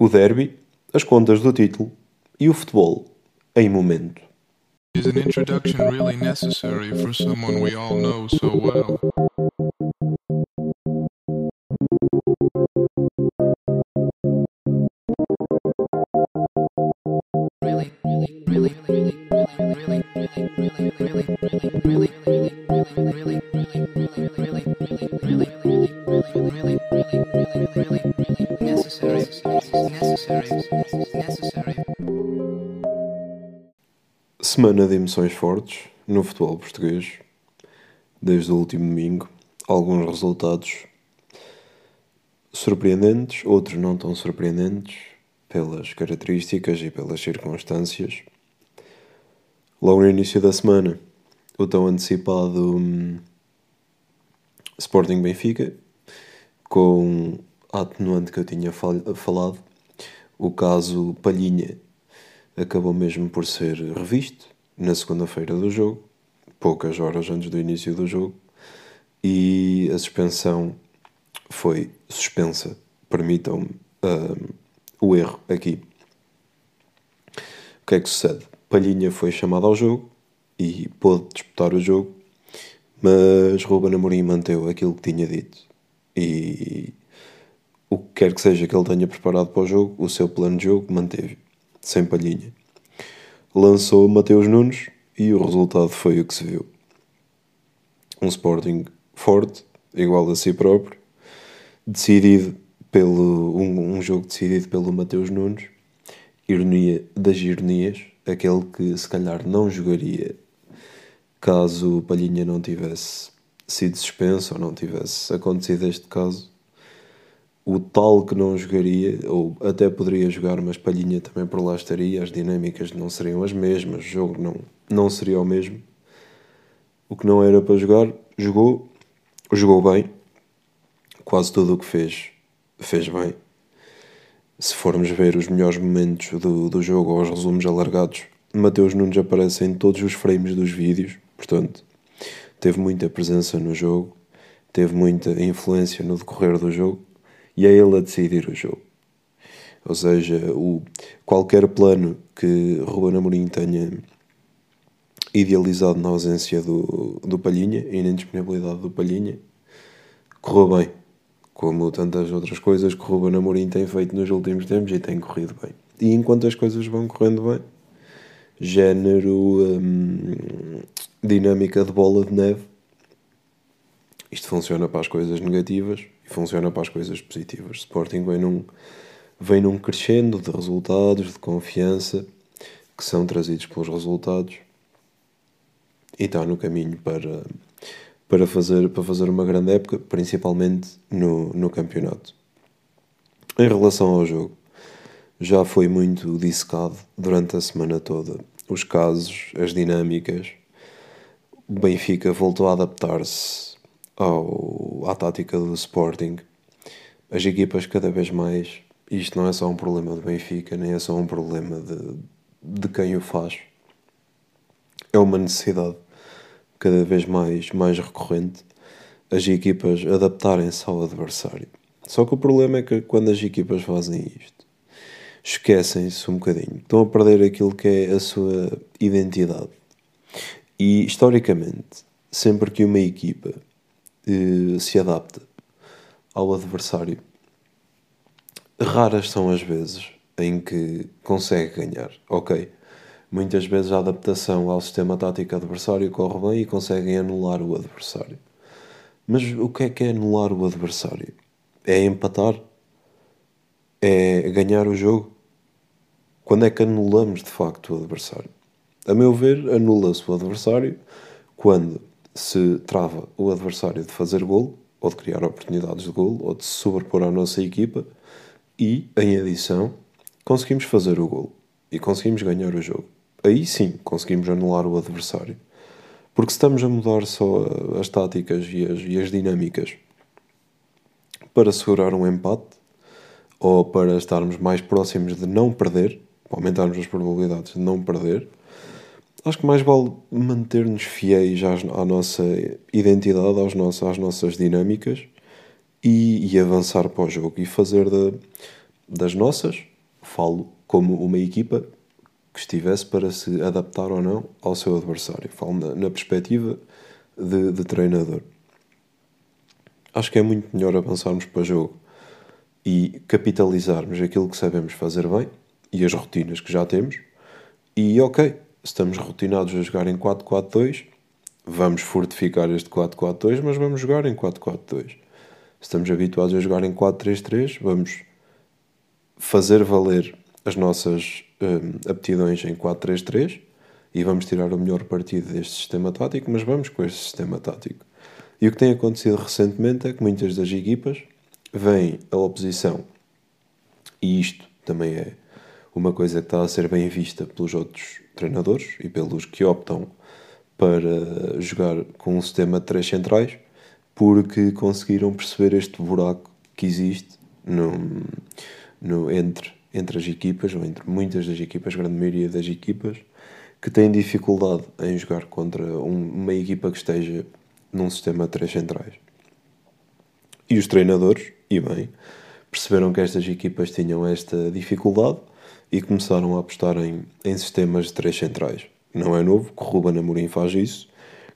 o derby, as contas do título e o futebol em momento. Is an introduction really necessary for someone we all know so well? Semana de emoções fortes no futebol português, desde o último domingo. Alguns resultados surpreendentes, outros não tão surpreendentes, pelas características e pelas circunstâncias. Logo no início da semana, o tão antecipado hum, Sporting Benfica, com a atenuante que eu tinha falado, o caso Palhinha acabou mesmo por ser revisto na segunda-feira do jogo, poucas horas antes do início do jogo, e a suspensão foi suspensa. Permitam-me uh, o erro aqui. O que é que sucede? Palhinha foi chamado ao jogo e pôde disputar o jogo, mas Ruben Amorim manteve aquilo que tinha dito. E o que quer que seja que ele tenha preparado para o jogo, o seu plano de jogo manteve, sem palhinha. Lançou Mateus Nunes e o resultado foi o que se viu. Um Sporting forte, igual a si próprio, decidido pelo um, um jogo decidido pelo Mateus Nunes, ironia das ironias, aquele que se calhar não jogaria caso o Palhinha não tivesse sido suspenso ou não tivesse acontecido este caso o tal que não jogaria, ou até poderia jogar, mas Palhinha também por lá estaria, as dinâmicas não seriam as mesmas, o jogo não, não seria o mesmo. O que não era para jogar, jogou, jogou bem, quase tudo o que fez, fez bem. Se formos ver os melhores momentos do, do jogo ou os resumos alargados, Mateus Nunes aparece em todos os frames dos vídeos, portanto, teve muita presença no jogo, teve muita influência no decorrer do jogo e é ele a decidir o jogo. Ou seja, o, qualquer plano que Ruben Amorim tenha idealizado na ausência do, do Palhinha e na indisponibilidade do Palhinha, correu bem. Como tantas outras coisas que Ruben Amorim tem feito nos últimos tempos e tem corrido bem. E enquanto as coisas vão correndo bem, género hum, dinâmica de bola de neve, isto funciona para as coisas negativas funciona para as coisas positivas. Sporting vem num, vem num crescendo de resultados, de confiança, que são trazidos pelos resultados e está no caminho para, para, fazer, para fazer uma grande época, principalmente no, no campeonato. Em relação ao jogo, já foi muito dissecado durante a semana toda os casos, as dinâmicas. O Benfica voltou a adaptar-se ao, à tática do Sporting, as equipas cada vez mais, isto não é só um problema do Benfica, nem é só um problema de, de quem o faz, é uma necessidade cada vez mais, mais recorrente as equipas adaptarem-se ao adversário. Só que o problema é que quando as equipas fazem isto, esquecem-se um bocadinho, estão a perder aquilo que é a sua identidade. E historicamente, sempre que uma equipa se adapta ao adversário. Raras são as vezes em que consegue ganhar. Ok, muitas vezes a adaptação ao sistema tático adversário corre bem e conseguem anular o adversário. Mas o que é que é anular o adversário? É empatar? É ganhar o jogo? Quando é que anulamos de facto o adversário? A meu ver, anula-se o adversário quando se trava o adversário de fazer gol, ou de criar oportunidades de gol, ou de se sobrepor à nossa equipa, e, em adição, conseguimos fazer o gol e conseguimos ganhar o jogo. Aí sim conseguimos anular o adversário. Porque se estamos a mudar só as táticas e as, e as dinâmicas para segurar um empate, ou para estarmos mais próximos de não perder, aumentarmos as probabilidades de não perder, acho que mais vale manter-nos fiéis às, à nossa identidade, aos nossos, às nossas dinâmicas e, e, avançar para o jogo e fazer de, das nossas falo como uma equipa que estivesse para se adaptar ou não ao seu adversário. Falo na, na perspectiva de, de, treinador. Acho que é muito melhor avançarmos para o jogo e capitalizarmos aquilo que sabemos fazer bem e as rotinas que já temos. E ok, estamos rotinados a jogar em 4-4-2, vamos fortificar este 4-4-2, mas vamos jogar em 4-4-2. Estamos habituados a jogar em 4-3-3, vamos fazer valer as nossas um, aptidões em 4-3-3 e vamos tirar o melhor partido deste sistema tático, mas vamos com este sistema tático. E o que tem acontecido recentemente é que muitas das equipas vêm a oposição, e isto também é uma coisa que está a ser bem vista pelos outros treinadores e pelos que optam para jogar com um sistema de três centrais, porque conseguiram perceber este buraco que existe no, no, entre, entre as equipas, ou entre muitas das equipas, a grande maioria das equipas, que têm dificuldade em jogar contra um, uma equipa que esteja num sistema de três centrais. E os treinadores, e bem, perceberam que estas equipas tinham esta dificuldade e começaram a apostar em, em sistemas de três centrais. Não é novo, que Ruben Amorim faz isso,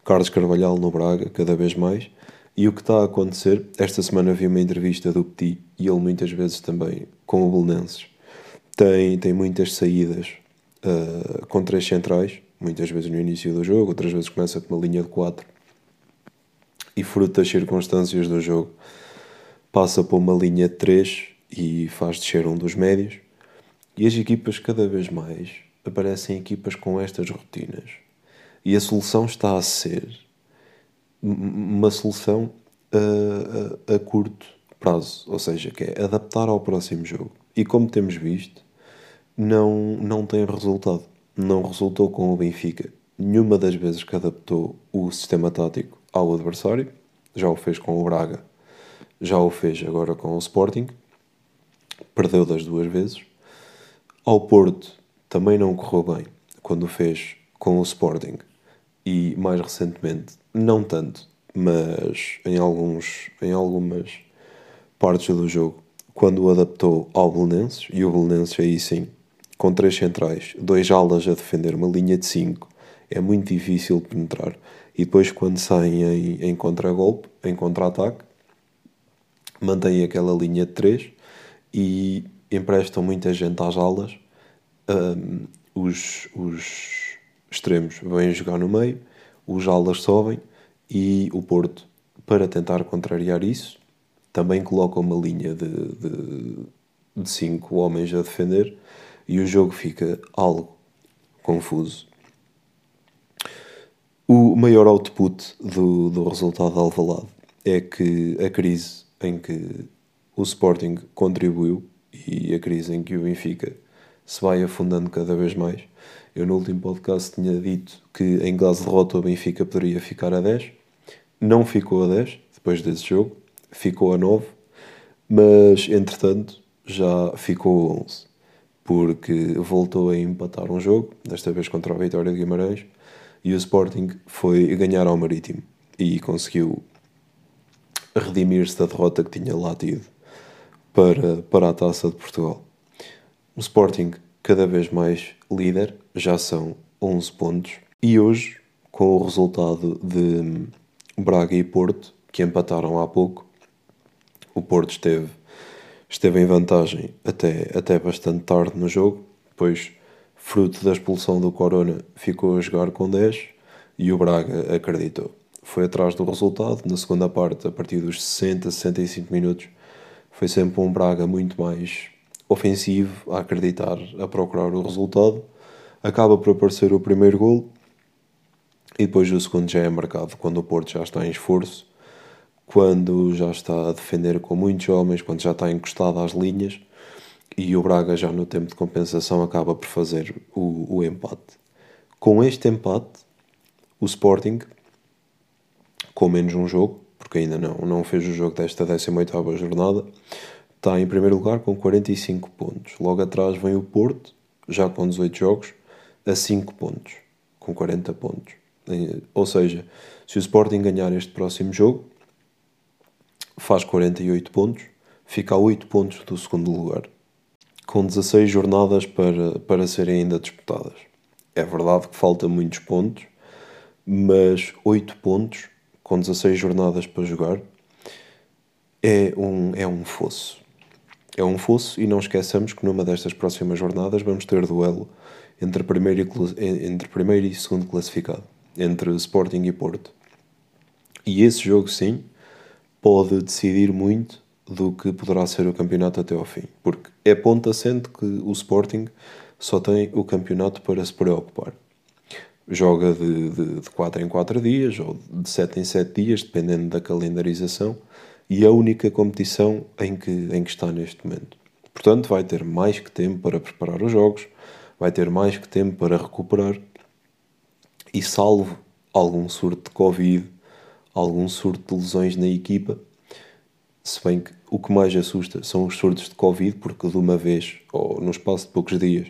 Carlos Carvalhal no Braga, cada vez mais, e o que está a acontecer, esta semana vi uma entrevista do Petit, e ele muitas vezes também com o Belenenses, tem, tem muitas saídas uh, com três centrais, muitas vezes no início do jogo, outras vezes começa com uma linha de quatro, e fruto das circunstâncias do jogo, passa por uma linha de três e faz descer um dos médios, e as equipas cada vez mais aparecem equipas com estas rotinas. E a solução está a ser uma solução a, a, a curto prazo, ou seja, que é adaptar ao próximo jogo. E como temos visto, não, não tem resultado. Não resultou com o Benfica. Nenhuma das vezes que adaptou o sistema tático ao adversário, já o fez com o Braga, já o fez agora com o Sporting, perdeu das duas vezes. Ao Porto também não correu bem quando o fez com o Sporting. E mais recentemente não tanto, mas em alguns em algumas partes do jogo quando o adaptou ao Belenenses e o Belenenses aí sim com três centrais, dois alas a defender uma linha de cinco é muito difícil penetrar. E depois quando saem em, em contragolpe, em contra-ataque mantêm aquela linha de três e emprestam muita gente às alas um, os, os extremos vêm jogar no meio, os alas sobem e o Porto, para tentar contrariar isso, também coloca uma linha de, de, de cinco homens a defender e o jogo fica algo confuso. O maior output do, do resultado de Alvalade é que a crise em que o Sporting contribuiu e a crise em que o Benfica se vai afundando cada vez mais. Eu no último podcast tinha dito que em caso de derrota o Benfica poderia ficar a 10. Não ficou a 10 depois desse jogo, ficou a 9, mas entretanto já ficou a 11, porque voltou a empatar um jogo, desta vez contra a Vitória de Guimarães, e o Sporting foi ganhar ao Marítimo. E conseguiu redimir-se da derrota que tinha lá tido para, para a Taça de Portugal. O Sporting, cada vez mais líder, já são 11 pontos. E hoje, com o resultado de Braga e Porto, que empataram há pouco, o Porto esteve, esteve em vantagem até, até bastante tarde no jogo, depois, fruto da expulsão do Corona, ficou a jogar com 10 e o Braga acreditou. Foi atrás do resultado, na segunda parte, a partir dos 60, 65 minutos, foi sempre um Braga muito mais ofensivo, a acreditar, a procurar o resultado. Acaba por aparecer o primeiro gol e depois o segundo já é marcado quando o Porto já está em esforço, quando já está a defender com muitos homens, quando já está encostado às linhas e o Braga já no tempo de compensação acaba por fazer o, o empate. Com este empate, o Sporting, com menos um jogo, porque ainda não, não fez o jogo desta 18ª jornada, está em primeiro lugar com 45 pontos. Logo atrás vem o Porto, já com 18 jogos, a 5 pontos, com 40 pontos. Ou seja, se o Sporting ganhar este próximo jogo, faz 48 pontos, fica a 8 pontos do segundo lugar. com 16 jornadas para, para serem ainda disputadas. É verdade que falta muitos pontos, mas 8 pontos com 16 jornadas para jogar é um, é um fosso. É um fosso e não esqueçamos que numa destas próximas jornadas vamos ter duelo entre primeiro e, entre primeiro e segundo classificado, entre Sporting e Porto. E esse jogo, sim, pode decidir muito do que poderá ser o campeonato até ao fim, porque é ponto assente que o Sporting só tem o campeonato para se preocupar. Joga de, de, de 4 em 4 dias ou de 7 em 7 dias, dependendo da calendarização, e é a única competição em que, em que está neste momento. Portanto, vai ter mais que tempo para preparar os jogos, vai ter mais que tempo para recuperar, e salvo algum surto de Covid, algum surto de lesões na equipa, se bem que o que mais assusta são os surtos de Covid, porque de uma vez, ou no espaço de poucos dias,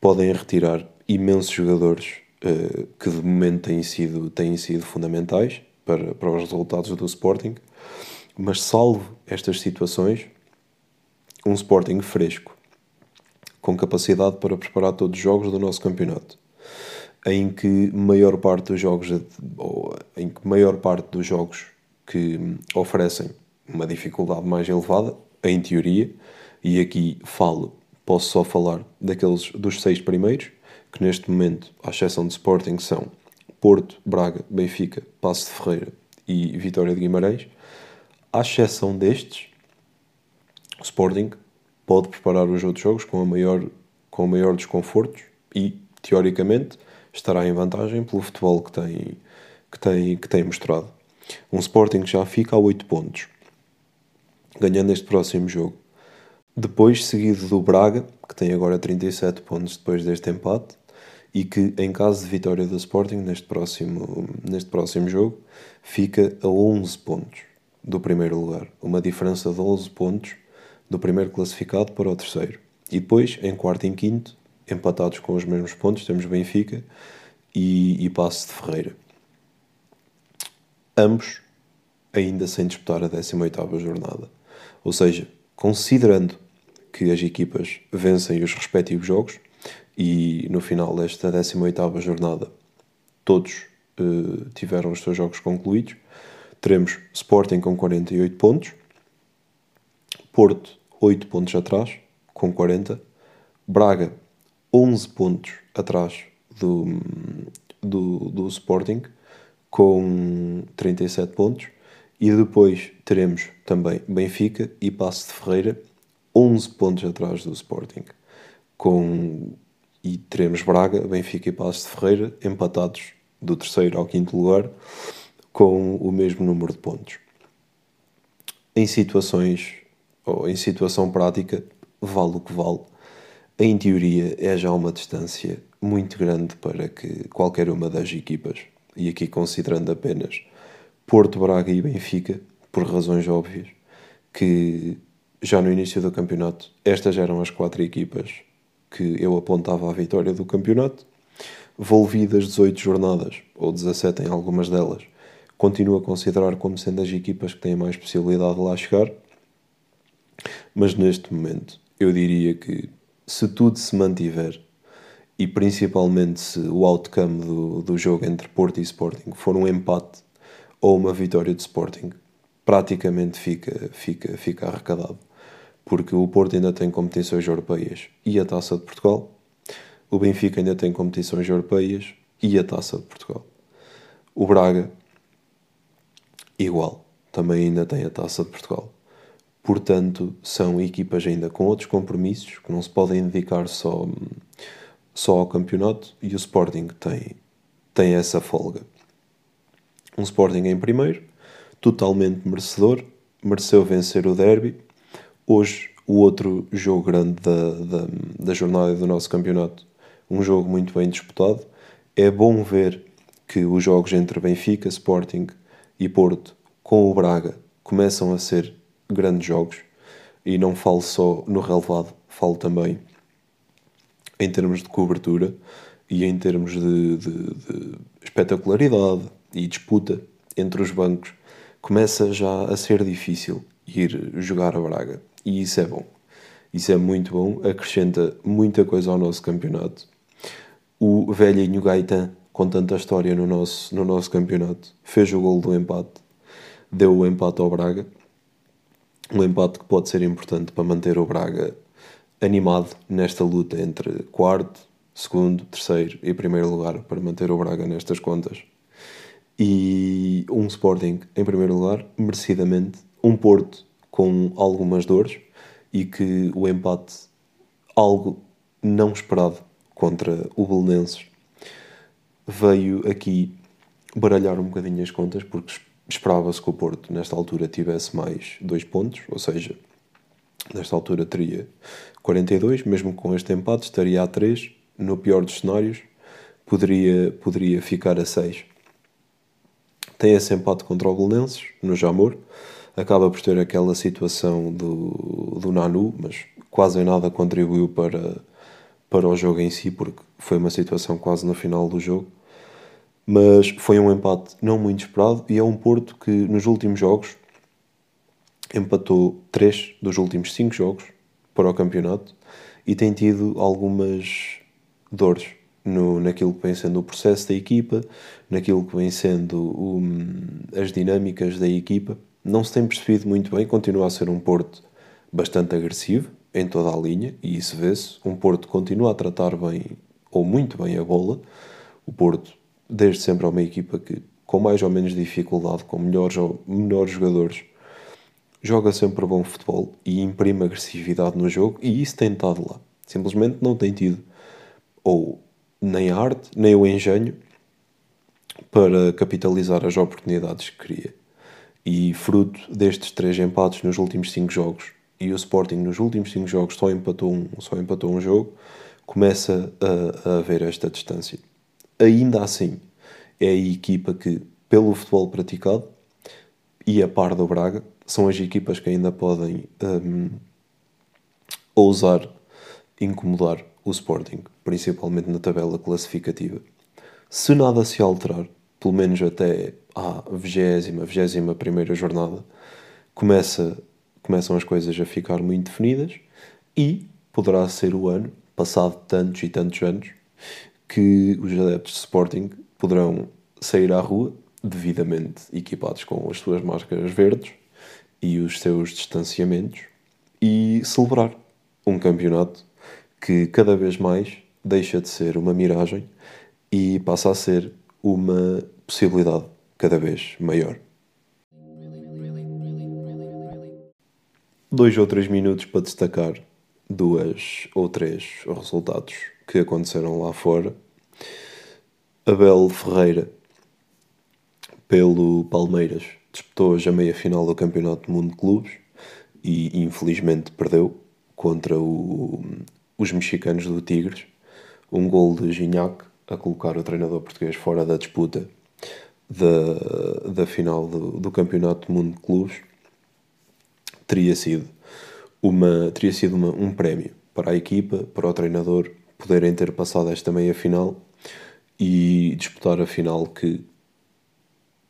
podem retirar imensos jogadores uh, que de momento têm sido, têm sido fundamentais para, para os resultados do Sporting. Mas salvo estas situações, um Sporting fresco, com capacidade para preparar todos os jogos do nosso campeonato, em que maior parte dos jogos, em que maior parte dos jogos que oferecem uma dificuldade mais elevada, em teoria, e aqui falo, posso só falar daqueles dos seis primeiros, que neste momento, à exceção de Sporting, são Porto, Braga, Benfica, Passo de Ferreira e Vitória de Guimarães. À exceção destes, o Sporting pode preparar os outros jogos com a maior, com o maior desconfortos e, teoricamente, estará em vantagem pelo futebol que tem, que tem, que tem mostrado. Um Sporting que já fica a 8 pontos ganhando este próximo jogo. Depois, seguido do Braga, que tem agora 37 pontos depois deste empate, e que, em caso de vitória do Sporting neste próximo, neste próximo jogo, fica a 11 pontos do primeiro lugar. Uma diferença de 11 pontos do primeiro classificado para o terceiro. E depois, em quarto e em quinto, empatados com os mesmos pontos, temos Benfica e, e Passo de Ferreira. Ambos ainda sem disputar a 18ª jornada. Ou seja, considerando que as equipas vencem os respectivos jogos e no final desta 18ª jornada todos uh, tiveram os seus jogos concluídos, teremos Sporting com 48 pontos, Porto 8 pontos atrás, com 40, Braga 11 pontos atrás do, do, do Sporting, com 37 pontos, e depois teremos também Benfica e Passo de Ferreira, 11 pontos atrás do Sporting. Com... E teremos Braga, Benfica e Passo de Ferreira empatados do terceiro ao quinto lugar com o mesmo número de pontos. Em situações, ou em situação prática, vale o que vale. Em teoria, é já uma distância muito grande para que qualquer uma das equipas, e aqui considerando apenas Porto, Braga e Benfica, por razões óbvias, que já no início do campeonato, estas eram as quatro equipas que eu apontava à vitória do campeonato. Volvidas 18 jornadas, ou 17 em algumas delas, continuo a considerar como sendo as equipas que têm mais possibilidade de lá chegar. Mas neste momento, eu diria que se tudo se mantiver, e principalmente se o outcome do, do jogo entre Porto e Sporting for um empate ou uma vitória de Sporting, praticamente fica, fica, fica arrecadado. Porque o Porto ainda tem competições europeias e a Taça de Portugal, o Benfica ainda tem competições europeias e a Taça de Portugal. O Braga, igual, também ainda tem a Taça de Portugal. Portanto, são equipas ainda com outros compromissos que não se podem dedicar só, só ao campeonato e o Sporting tem, tem essa folga um Sporting em primeiro, totalmente merecedor, mereceu vencer o derby. Hoje, o outro jogo grande da, da, da jornada do nosso campeonato, um jogo muito bem disputado. É bom ver que os jogos entre Benfica, Sporting e Porto com o Braga começam a ser grandes jogos e não falo só no relevado, falo também em termos de cobertura e em termos de, de, de espetacularidade, e disputa entre os bancos, começa já a ser difícil ir jogar a Braga. E isso é bom. Isso é muito bom, acrescenta muita coisa ao nosso campeonato. O velhinho Gaetan, com tanta história no nosso, no nosso campeonato, fez o gol do empate, deu o empate ao Braga. Um empate que pode ser importante para manter o Braga animado nesta luta entre quarto, segundo, terceiro e primeiro lugar, para manter o Braga nestas contas. E um Sporting em primeiro lugar, merecidamente. Um Porto com algumas dores e que o empate, algo não esperado contra o Belenenses, veio aqui baralhar um bocadinho as contas, porque esperava-se que o Porto, nesta altura, tivesse mais dois pontos, ou seja, nesta altura teria 42, mesmo com este empate, estaria a 3. No pior dos cenários, poderia, poderia ficar a 6. Tem esse empate contra o Belenenses, no Jamor. Acaba por ter aquela situação do, do Nanu, mas quase nada contribuiu para, para o jogo em si, porque foi uma situação quase no final do jogo. Mas foi um empate não muito esperado e é um Porto que nos últimos jogos empatou 3 dos últimos 5 jogos para o campeonato e tem tido algumas dores no, naquilo que vem sendo o processo da equipa, naquilo que vem sendo um, as dinâmicas da equipa. Não se tem percebido muito bem, continua a ser um Porto bastante agressivo em toda a linha, e isso vê-se. Um Porto continua a tratar bem, ou muito bem, a bola. O Porto, desde sempre, é uma equipa que, com mais ou menos dificuldade, com melhores ou menores jogadores, joga sempre bom futebol e imprime agressividade no jogo, e isso tem estado lá. Simplesmente não tem tido ou nem a arte, nem o engenho para capitalizar as oportunidades que queria. E fruto destes três empates nos últimos cinco jogos e o Sporting nos últimos cinco jogos só empatou um, só empatou um jogo, começa a, a haver esta distância. Ainda assim, é a equipa que, pelo futebol praticado e a par do Braga, são as equipas que ainda podem um, ousar incomodar o Sporting, principalmente na tabela classificativa. Se nada se alterar, pelo menos até à 20 21 primeira jornada, começa, começam as coisas a ficar muito definidas e poderá ser o ano, passado tantos e tantos anos, que os adeptos de Sporting poderão sair à rua, devidamente equipados com as suas máscaras verdes e os seus distanciamentos, e celebrar um campeonato que cada vez mais deixa de ser uma miragem e passa a ser uma possibilidade cada vez maior. Dois ou três minutos para destacar duas ou três resultados que aconteceram lá fora. Abel Ferreira, pelo Palmeiras, disputou hoje a meia final do Campeonato do Mundo de Clubes e infelizmente perdeu contra o, os mexicanos do Tigres. Um gol de Gignac a colocar o treinador português fora da disputa da, da final do, do Campeonato do Mundo de Clubes teria sido, uma, teria sido uma, um prémio para a equipa, para o treinador poderem ter passado esta meia final e disputar a final que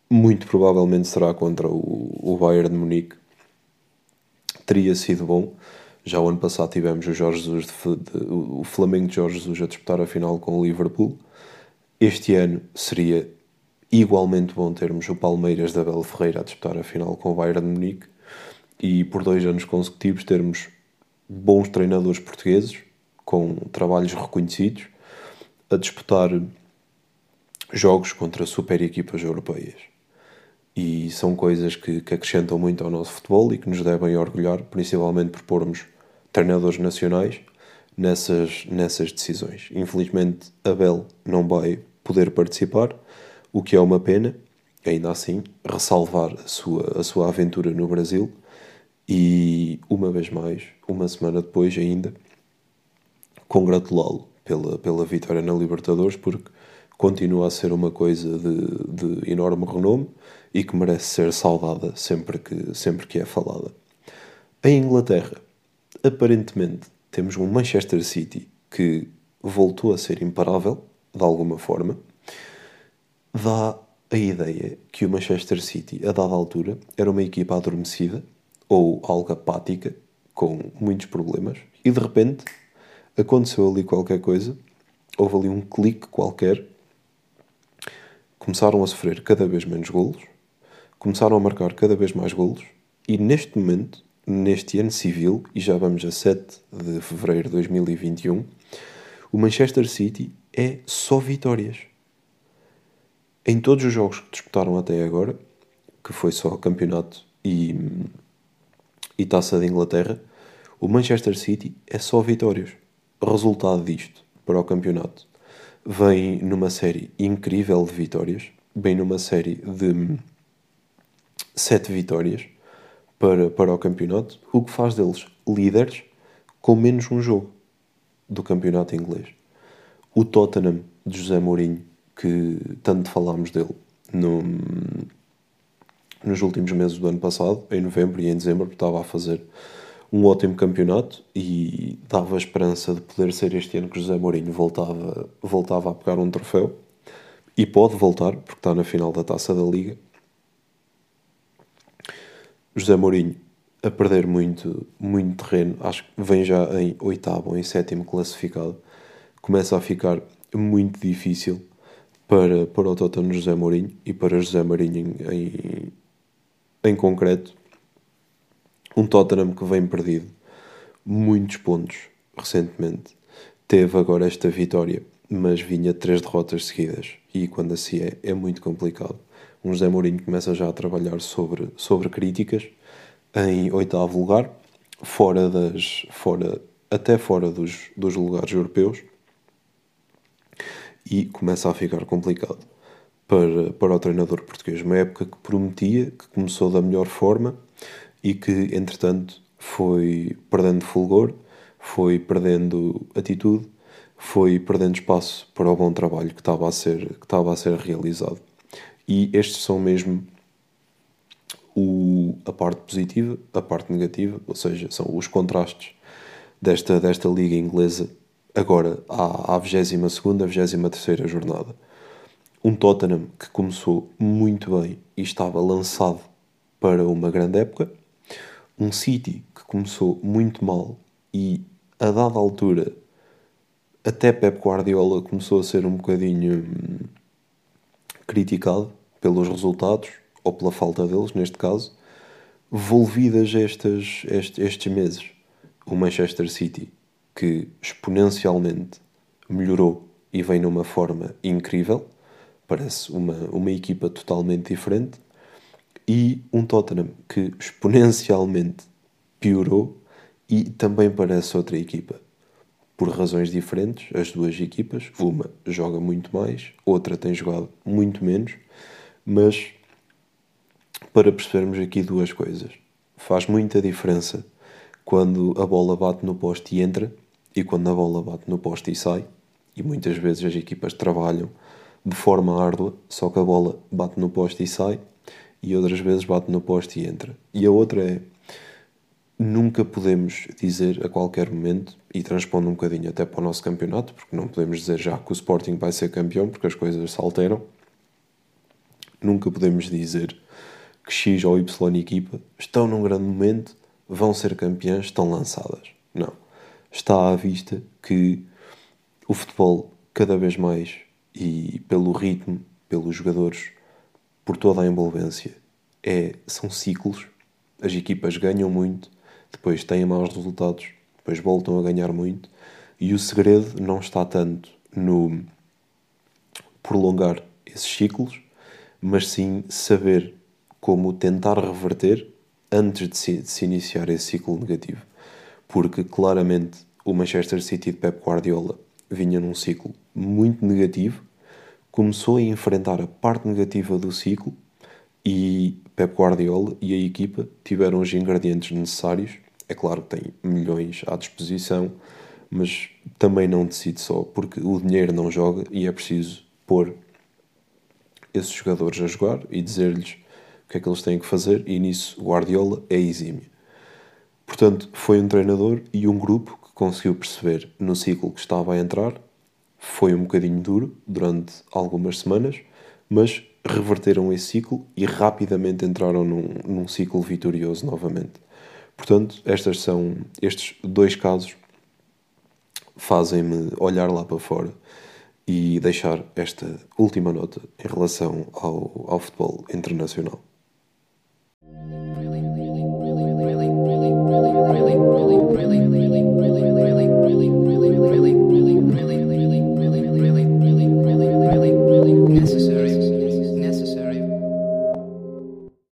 muito provavelmente será contra o, o Bayern de Munique. Teria sido bom. Já o ano passado tivemos o, Jorge Jesus de, de, o Flamengo de Jorge Jesus a disputar a final com o Liverpool. Este ano seria igualmente bom termos o Palmeiras da Abel Ferreira a disputar a final com o Bayern de Munique e por dois anos consecutivos termos bons treinadores portugueses com trabalhos reconhecidos a disputar jogos contra super equipas europeias. E são coisas que, que acrescentam muito ao nosso futebol e que nos devem orgulhar, principalmente por pormos treinadores nacionais nessas, nessas decisões. Infelizmente, Abel não vai poder participar, o que é uma pena, ainda assim, ressalvar a sua, a sua aventura no Brasil e, uma vez mais, uma semana depois ainda, congratulá-lo pela, pela vitória na Libertadores, porque continua a ser uma coisa de, de enorme renome e que merece ser saudada sempre que, sempre que é falada. Em Inglaterra, aparentemente, temos um Manchester City que voltou a ser imparável, de alguma forma, dá a ideia que o Manchester City, a dada altura, era uma equipa adormecida ou algo apática, com muitos problemas e de repente aconteceu ali qualquer coisa, houve ali um clique qualquer, começaram a sofrer cada vez menos golos, começaram a marcar cada vez mais golos e neste momento, neste ano civil, e já vamos a 7 de fevereiro de 2021, o Manchester City é só vitórias. Em todos os jogos que disputaram até agora, que foi só campeonato e, e taça de Inglaterra, o Manchester City é só vitórias. Resultado disto para o campeonato vem numa série incrível de vitórias, vem numa série de sete vitórias para, para o campeonato, o que faz deles líderes com menos um jogo do campeonato inglês. O Tottenham de José Mourinho que tanto falámos dele no, nos últimos meses do ano passado, em novembro e em dezembro, estava a fazer um ótimo campeonato e dava a esperança de poder ser este ano que José Mourinho voltava, voltava a pegar um troféu e pode voltar, porque está na final da taça da Liga. José Mourinho a perder muito, muito terreno, acho que vem já em oitavo ou em sétimo classificado, começa a ficar muito difícil para, para o Tottenham José Mourinho e para José Mourinho em, em, em concreto. Um Tottenham que vem perdido muitos pontos recentemente. Teve agora esta vitória, mas vinha três derrotas seguidas e quando assim é, é muito complicado. Um José Mourinho começa já a trabalhar sobre, sobre críticas em oitavo lugar, fora das, fora, até fora dos, dos lugares europeus e começa a ficar complicado para, para o treinador português. Uma época que prometia, que começou da melhor forma e que, entretanto, foi perdendo fulgor, foi perdendo atitude, foi perdendo espaço para o bom trabalho que estava a ser, que estava a ser realizado. E estes são mesmo o, a parte positiva, a parte negativa, ou seja, são os contrastes desta, desta liga inglesa agora à, à 22 23 jornada. Um Tottenham que começou muito bem e estava lançado para uma grande época. Um City que começou muito mal e, a dada altura, até Pep Guardiola começou a ser um bocadinho hum, criticado pelos resultados, ou pela falta deles, neste caso, volvidas estes, estes meses. O Manchester City que exponencialmente melhorou e vem numa forma incrível, parece uma, uma equipa totalmente diferente, e um Tottenham que exponencialmente piorou e também parece outra equipa. Por razões diferentes, as duas equipas, uma joga muito mais, outra tem jogado muito menos, mas para percebermos aqui duas coisas. Faz muita diferença quando a bola bate no poste e entra e quando a bola bate no poste e sai, e muitas vezes as equipas trabalham de forma árdua, só que a bola bate no poste e sai, e outras vezes bate no poste e entra. E a outra é, nunca podemos dizer a qualquer momento, e transpondo um bocadinho até para o nosso campeonato, porque não podemos dizer já que o Sporting vai ser campeão, porque as coisas se alteram, nunca podemos dizer que X ou Y equipa estão num grande momento, vão ser campeãs, estão lançadas. Não está à vista que o futebol, cada vez mais, e pelo ritmo, pelos jogadores, por toda a envolvência, é, são ciclos. As equipas ganham muito, depois têm maus resultados, depois voltam a ganhar muito, e o segredo não está tanto no prolongar esses ciclos, mas sim saber como tentar reverter antes de se, de se iniciar esse ciclo negativo. Porque claramente o Manchester City de Pep Guardiola vinha num ciclo muito negativo, começou a enfrentar a parte negativa do ciclo e Pep Guardiola e a equipa tiveram os ingredientes necessários. É claro que tem milhões à disposição, mas também não decide só, porque o dinheiro não joga e é preciso pôr esses jogadores a jogar e dizer-lhes o que é que eles têm que fazer, e nisso Guardiola é exímio. Portanto, foi um treinador e um grupo conseguiu perceber no ciclo que estava a entrar. Foi um bocadinho duro durante algumas semanas, mas reverteram esse ciclo e rapidamente entraram num, num ciclo vitorioso novamente. Portanto, estas são, estes dois casos fazem-me olhar lá para fora e deixar esta última nota em relação ao, ao futebol internacional.